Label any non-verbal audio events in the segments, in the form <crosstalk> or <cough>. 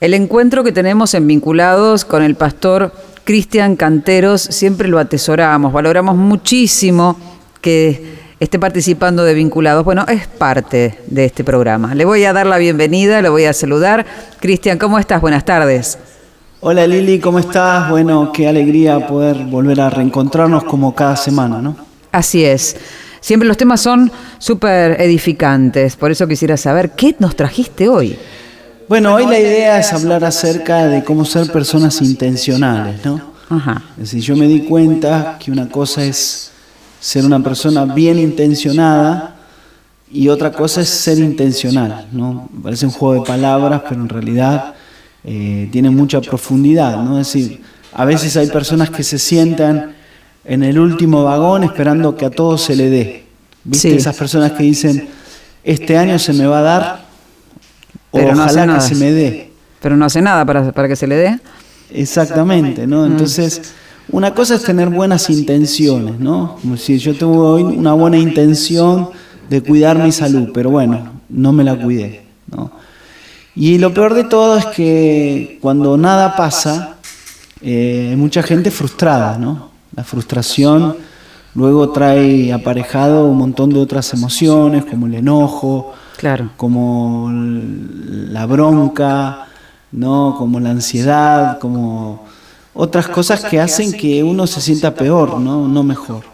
El encuentro que tenemos en Vinculados con el pastor Cristian Canteros siempre lo atesoramos, valoramos muchísimo que esté participando de Vinculados. Bueno, es parte de este programa. Le voy a dar la bienvenida, le voy a saludar. Cristian, ¿cómo estás? Buenas tardes. Hola Lili, ¿cómo estás? Bueno, qué alegría poder volver a reencontrarnos como cada semana, ¿no? Así es. Siempre los temas son súper edificantes, por eso quisiera saber, ¿qué nos trajiste hoy? Bueno, hoy la idea es hablar acerca de cómo ser personas intencionales, ¿no? Ajá. Es decir, yo me di cuenta que una cosa es ser una persona bien intencionada y otra cosa es ser intencional, ¿no? Parece un juego de palabras, pero en realidad eh, tiene mucha profundidad, ¿no? Es decir, a veces hay personas que se sientan en el último vagón esperando que a todos se le dé. ¿Viste? Esas personas que dicen, este año se me va a dar pero no hace nada. que se me dé. Pero no hace nada para, para que se le dé. Exactamente, ¿no? Entonces, una cosa es tener buenas intenciones, ¿no? Como si yo tengo hoy una buena intención de cuidar mi salud, pero bueno, no me la cuidé, ¿no? Y lo peor de todo es que cuando nada pasa, eh, hay mucha gente frustrada, ¿no? La frustración luego trae aparejado un montón de otras emociones, como el enojo, Claro. Como la bronca, ¿no? Como la ansiedad, como otras cosas que hacen que uno se sienta peor, ¿no? No mejor.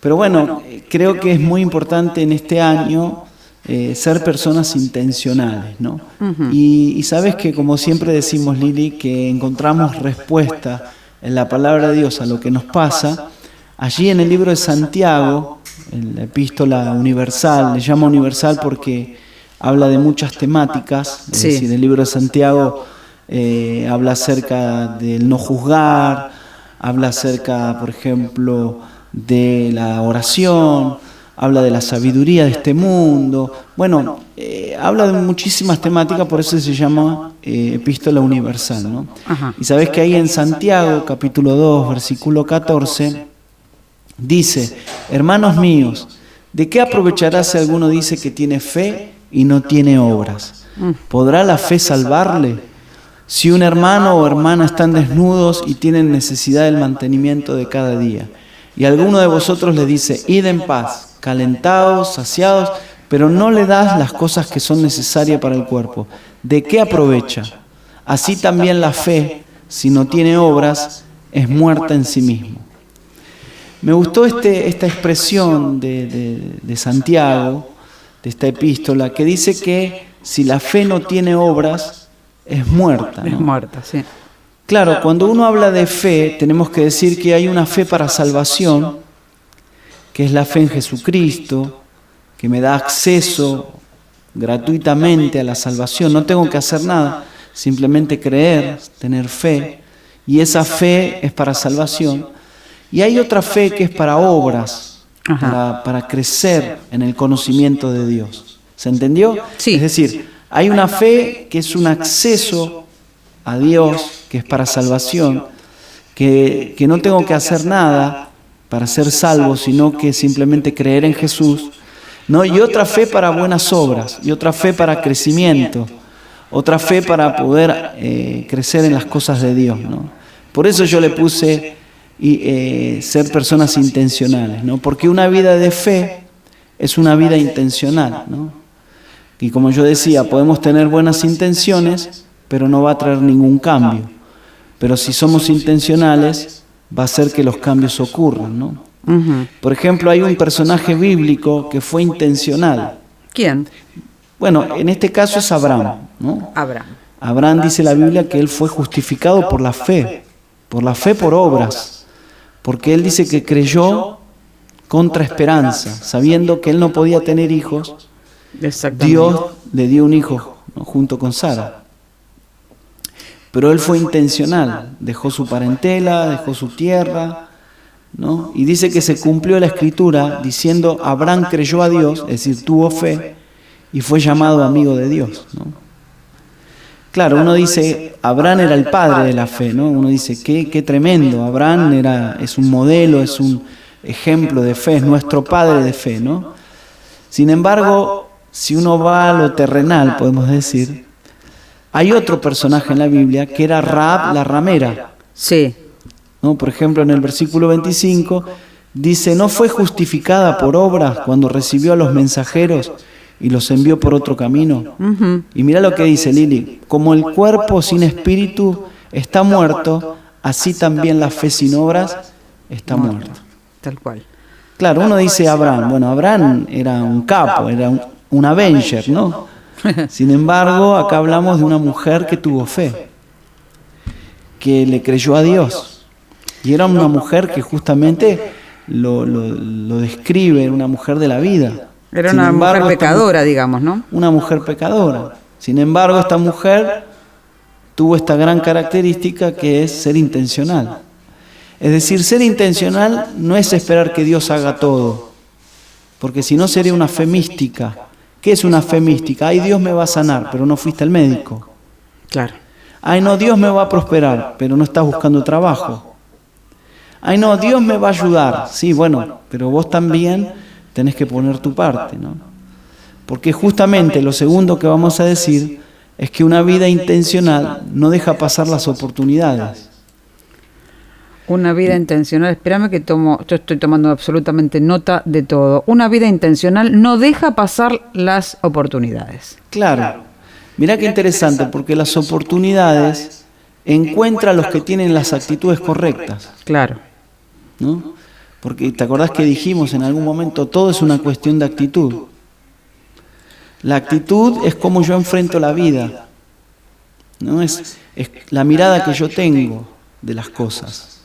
Pero bueno, creo que es muy importante en este año eh, ser personas intencionales, ¿no? y, y, sabes que, como siempre decimos, Lili, que encontramos respuesta en la palabra de Dios a lo que nos pasa, allí en el libro de Santiago, la epístola universal, le llama universal porque habla de muchas temáticas, es decir, el libro de Santiago eh, habla acerca del no juzgar, habla acerca, por ejemplo, de la oración, habla de la sabiduría de este mundo, bueno, eh, habla de muchísimas temáticas, por eso se llama eh, epístola universal. ¿no? Y sabes que ahí en Santiago, capítulo 2, versículo 14, Dice, hermanos míos, ¿de qué aprovechará si alguno dice que tiene fe y no tiene obras? ¿Podrá la fe salvarle? Si un hermano o hermana están desnudos y tienen necesidad del mantenimiento de cada día, y alguno de vosotros le dice, id en paz, calentados, saciados, pero no le das las cosas que son necesarias para el cuerpo, ¿de qué aprovecha? Así también la fe, si no tiene obras, es muerta en sí mismo. Me gustó este, esta expresión de, Santiago, de esta epístola, que dice que si la fe no tiene obras, es muerta. Es muerta, sí. Claro, cuando uno habla de fe, tenemos que decir que hay una fe para salvación, que es la fe en Jesucristo, que me da acceso gratuitamente a la salvación. No tengo que hacer nada, simplemente creer, tener fe. Y esa fe es para salvación. Y hay otra fe que es para obras, para, crecer en el conocimiento de Dios. ¿Se entendió? Sí. Es decir, hay una fe que es un acceso a Dios, que es para salvación, que, que no tengo que hacer nada para ser salvo, sino que simplemente creer en Jesús. ¿no? Y otra fe para buenas obras, y otra fe para crecimiento, otra fe para poder eh, crecer en las cosas de Dios. ¿no? Por eso yo le puse y eh, ser personas intencionales, ¿no? Porque una vida de fe es una vida intencional, ¿no? Y como yo decía, podemos tener buenas intenciones, pero no va a traer ningún cambio. Pero si somos intencionales, va a hacer que los cambios ocurran, ¿no? Por ejemplo, hay un personaje bíblico que fue intencional. ¿Quién? Bueno, en este caso es Abraham, ¿no? Abraham. Abraham dice la Biblia que él fue justificado por la fe, por la fe por obras porque él dice que creyó contra esperanza, sabiendo que él no podía tener hijos, Dios le dio un hijo junto con Sara. Pero él fue intencional, dejó su parentela, dejó su tierra, ¿no? y dice que se cumplió la escritura diciendo, Abraham creyó a Dios, es decir, tuvo fe, y fue llamado amigo de Dios. ¿no? Claro, uno dice, Abraham era el padre de la fe, ¿no? Uno dice, qué, qué tremendo, Abraham era, es un modelo, es un ejemplo de fe, es nuestro padre de fe, ¿no? Sin embargo, si uno va a lo terrenal, podemos decir, Hay otro personaje en la Biblia que era Raab la ramera. Sí. ¿no? Por ejemplo, en el versículo 25 dice, ¿no fue justificada por obras cuando recibió a los mensajeros y los envió por otro camino? Y mira lo que dice Lili, como el cuerpo sin espíritu está muerto, así también la fe sin obras está muerta. Tal cual. Claro, uno dice Abraham, bueno, Abraham era un capo, era un, un Avenger, ¿no? <laughs> Sin embargo, acá hablamos de una mujer que tuvo fe, que le creyó a Dios. Y era una mujer que justamente lo, lo, describe, una mujer de la vida. Era una mujer pecadora, digamos, ¿no? Una mujer pecadora. Sin embargo, esta mujer tuvo esta gran característica que es ser intencional. Es decir, ser intencional no es esperar que Dios haga todo, porque si no sería una fe mística. ¿Qué es una fe mística? Ay, Dios me va a sanar, pero no fuiste al médico. Claro. Ay, no, Dios me va a prosperar, pero no estás buscando trabajo. Ay, no, Dios me va a ayudar. Sí, bueno, pero vos también tenés que poner tu parte, ¿no? Porque justamente lo segundo que vamos a decir es que una vida intencional no deja pasar las oportunidades. Una vida intencional, espérame que tomo, yo estoy tomando absolutamente nota de todo. Una vida intencional no deja pasar las oportunidades. Claro. Mira qué interesante, porque las oportunidades encuentran a los que tienen las actitudes correctas. Claro. ¿No? Porque te acordás que dijimos en algún momento, todo es una cuestión de actitud. La actitud es como yo enfrento la vida. ¿no? Es, es la mirada que yo tengo de las cosas.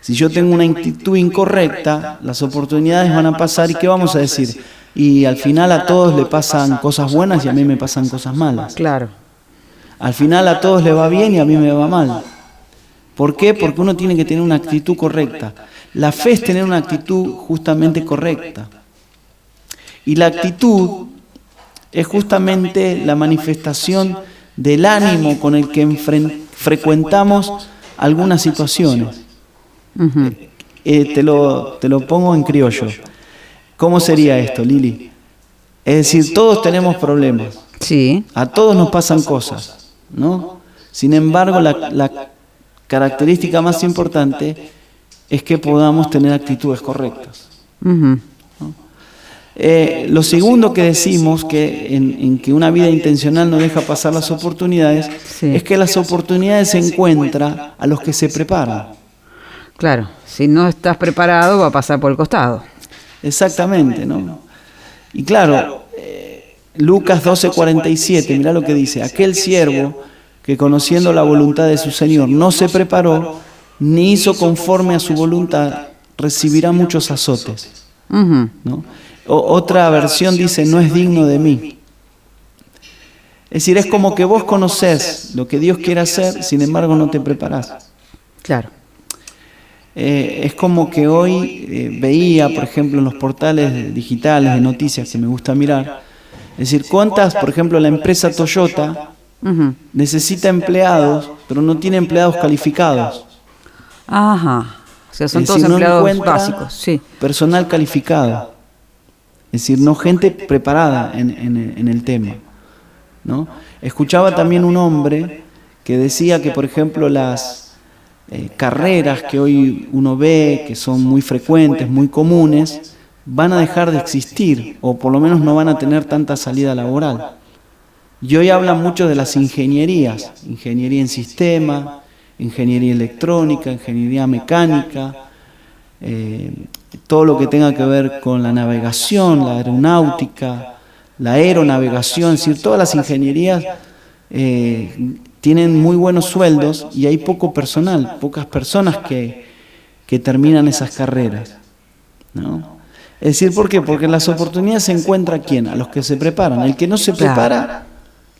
Si yo tengo una actitud incorrecta, las oportunidades van a pasar y ¿qué vamos a decir? Y al final a todos le pasan cosas buenas y a mí me pasan cosas malas. Claro. Al final a todos le va bien y a mí me va mal. ¿Por qué? Porque uno tiene que tener una actitud correcta. La fe es tener una actitud justamente correcta. Y la actitud es justamente la manifestación del ánimo con el que frecuentamos algunas situaciones. Eh, te, lo, te lo pongo en criollo. ¿Cómo sería esto, Lili? Es decir, todos tenemos problemas. Sí. A todos nos pasan cosas, ¿no? Sin embargo, la, característica más importante es que podamos tener actitudes correctas. Eh, lo segundo que decimos que en, que una vida intencional no deja pasar las oportunidades es que las oportunidades se encuentran a los que se preparan. Claro, si no estás preparado va a pasar por el costado. Exactamente, ¿no? Y claro, eh, Lucas 12:47, mira lo que dice, aquel siervo que conociendo la voluntad de su Señor no se preparó, ni hizo conforme a su voluntad, recibirá muchos azotes. ¿no? otra versión dice, no es digno de mí. Es decir, es como que vos conocés lo que Dios quiere hacer, sin embargo no te preparás. Claro. Eh, es como que hoy eh, veía, por ejemplo, en los portales digitales de noticias que me gusta mirar, es decir, cuántas, por ejemplo, la empresa Toyota necesita empleados, pero no tiene empleados calificados. Ajá. O sea, son todos empleados básicos, sí. Personal calificado. Es decir, no gente preparada en, en el tema. ¿no? Escuchaba también un hombre que decía que, por ejemplo, las eh, carreras que hoy uno ve, que son muy frecuentes, muy comunes, van a dejar de existir o por lo menos no van a tener tanta salida laboral. Y hoy hablan mucho de las ingenierías, ingeniería en sistema, ingeniería electrónica, ingeniería mecánica, eh, todo lo que tenga que ver con la navegación, la aeronáutica, la aeronavegación, es decir, todas las ingenierías eh, tienen muy buenos sueldos y hay poco personal, pocas personas que, terminan esas carreras. ¿no? Es decir, ¿por qué? Porque las oportunidades se encuentra a quién? A los que se preparan. El que no se prepara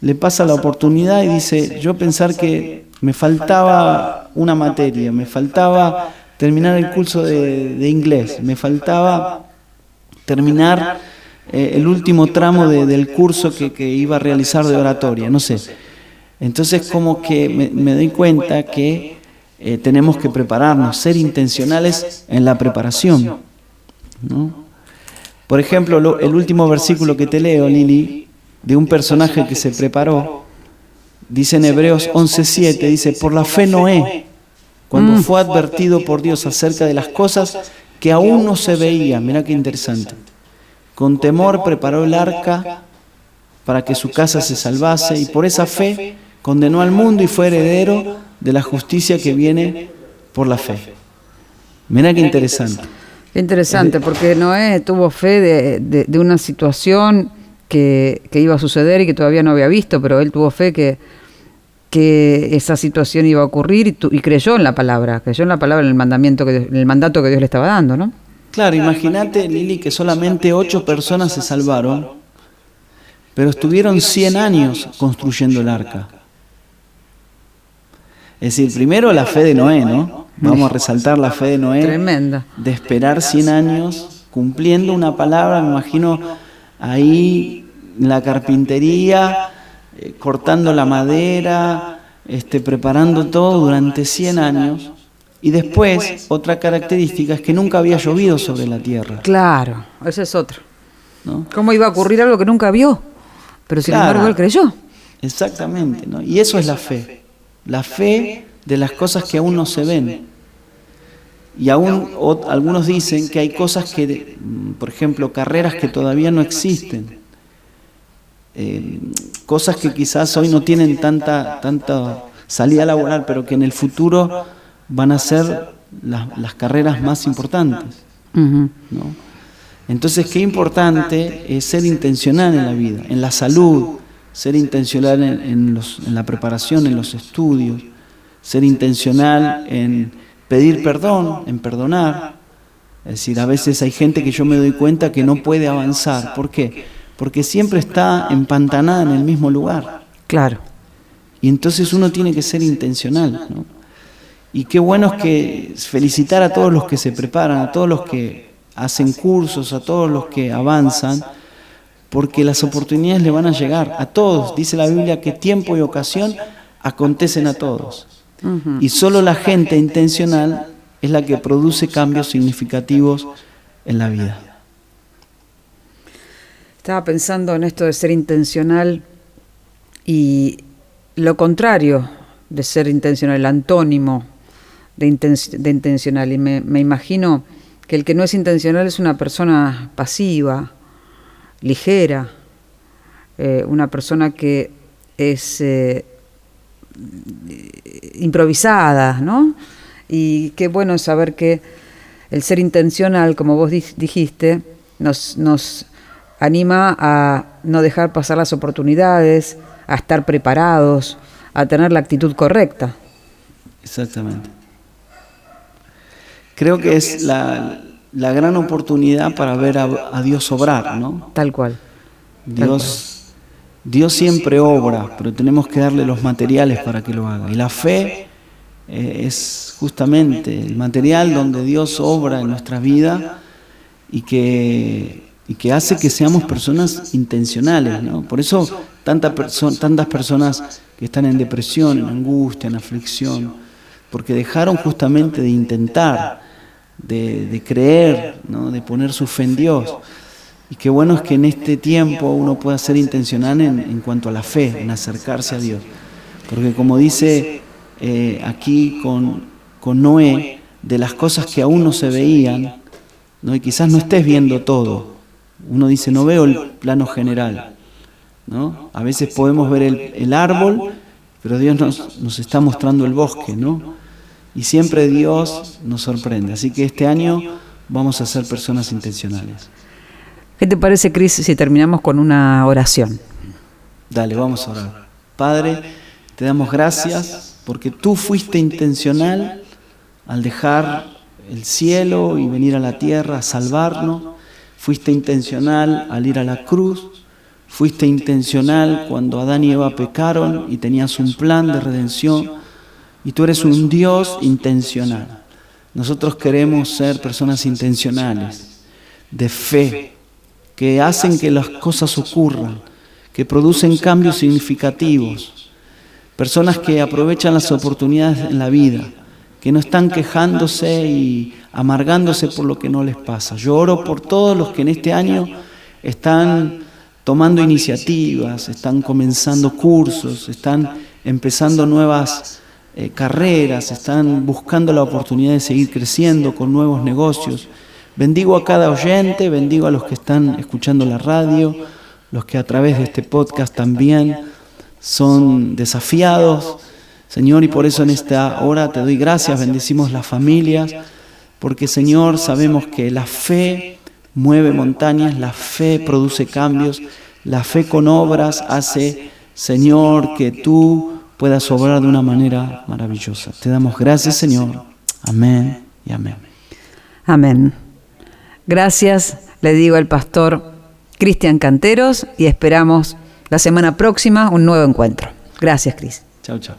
le pasa la oportunidad y dice, yo pensar que me faltaba una materia, me faltaba terminar el curso de, inglés, me faltaba terminar eh, el último tramo del curso que, que iba a realizar de oratoria, no sé. Entonces como que me, doy cuenta que eh, tenemos que prepararnos, ser intencionales en la preparación. Por ejemplo, el último versículo que te leo, Lili, de un personaje que se preparó, Dice en Hebreos 11:7, dice, por la fe Noé, cuando mm. fue advertido por Dios acerca de las cosas que aún no se veían, mira qué interesante, con temor preparó el arca para que su casa se salvase y por esa fe condenó al mundo y fue heredero de la justicia que viene por la fe. Mira qué interesante. Qué interesante, porque Noé tuvo fe de, una situación que, iba a suceder y que todavía no había visto, pero él tuvo fe que, que esa situación iba a ocurrir y, creyó en la palabra, creyó en la palabra, en el, mandamiento que, en el mandato que Dios le estaba dando, ¿no? Claro, imagínate, Lili, que solamente ocho personas se salvaron, pero estuvieron 100 años construyendo el arca. Es decir, primero la fe de Noé, ¿no? Vamos a resaltar la fe de Noé. Tremenda. De esperar 100 años cumpliendo una palabra, me imagino ahí en la carpintería, eh, cortando la madera, este, preparando todo durante 100 años. Y después, otra característica es que nunca había llovido sobre la tierra. Claro, ese es otro. ¿No? ¿Cómo iba a ocurrir algo que nunca vio? Pero sin embargo él creyó. Exactamente, ¿no? Y eso es la fe la fe de las cosas que aún no se ven. Y aún algunos dicen que hay cosas que, por ejemplo, carreras que todavía no existen, eh, cosas que quizás hoy no tienen tanta, tanta salida laboral, pero que en el futuro van a ser las, carreras más importantes. Entonces, qué importante es ser intencional en la vida, en la salud, ser intencional en, la preparación, en los estudios, ser intencional en pedir perdón, en perdonar. Es decir, a veces hay gente que yo me doy cuenta que no puede avanzar. ¿Por qué? Porque siempre está empantanada en el mismo lugar. Claro. Y entonces uno tiene que ser intencional. Y qué bueno es que felicitar a todos los que se preparan, a todos los que hacen cursos, a todos los que avanzan porque las oportunidades le van a llegar a todos. Dice la Biblia que tiempo y ocasión acontecen a todos. Y solo la gente intencional es la que produce cambios significativos en la vida. Estaba pensando en esto de ser intencional y lo contrario de ser intencional, el antónimo de, intencional. Y me imagino que el que no es intencional es una persona pasiva, ligera, eh, una persona que es eh, improvisada, ¿no? Y qué bueno saber que el ser intencional, como vos dijiste, nos, nos anima a no dejar pasar las oportunidades, a estar preparados, a tener la actitud correcta. Exactamente. Creo que es la, la gran oportunidad para ver a, Dios obrar, ¿no? Tal cual. Dios, Dios siempre obra, pero tenemos que darle los materiales para que lo haga. Y la fe eh, es justamente el material donde Dios obra en nuestra vida y que, y que hace que seamos personas intencionales, ¿no? Por eso tantas personas que están en depresión, en angustia, en aflicción, porque dejaron justamente de intentar de, creer, ¿no? de poner su fe en Dios. Y qué bueno es que en este tiempo uno pueda ser intencional en, cuanto a la fe, en acercarse a Dios. Porque como dice eh, aquí con, Noé, de las cosas que aún no se veían, ¿no? y quizás no estés viendo todo. Uno dice, no veo el plano general. ¿no? A veces podemos ver el, el árbol, pero Dios nos, nos está mostrando el bosque, ¿no? Y siempre Dios nos sorprende. Así que este año vamos a ser personas intencionales. ¿Qué te parece, Cris, si terminamos con una oración? Dale, vamos a orar. Padre, te damos gracias porque tú fuiste intencional al dejar el cielo y venir a la tierra a salvarnos. Fuiste intencional al ir a la cruz. Fuiste intencional cuando Adán y Eva pecaron y tenías un plan de redención y tú eres un Dios intencional. Nosotros queremos ser personas intencionales, de fe, que hacen que las cosas ocurran, que producen cambios significativos. Personas que aprovechan las oportunidades en la vida, que no están quejándose y amargándose por lo que no les pasa. Yo oro por todos los que en este año están tomando iniciativas, están comenzando cursos, están empezando nuevas eh, carreras, están buscando la oportunidad de seguir creciendo con nuevos negocios. Bendigo a cada oyente, bendigo a los que están escuchando la radio, los que a través de este podcast también son desafiados. Señor, y por eso en esta hora te doy gracias, bendecimos las familias, porque Señor, sabemos que la fe mueve montañas, la fe produce cambios, la fe con obras hace, Señor, que tú puedas obrar de una manera maravillosa. Te damos gracias, Señor. Amén y amén. Amén. Gracias, le digo al pastor Cristian Canteros y esperamos la semana próxima un nuevo encuentro. Gracias, Cris. Chao, chao.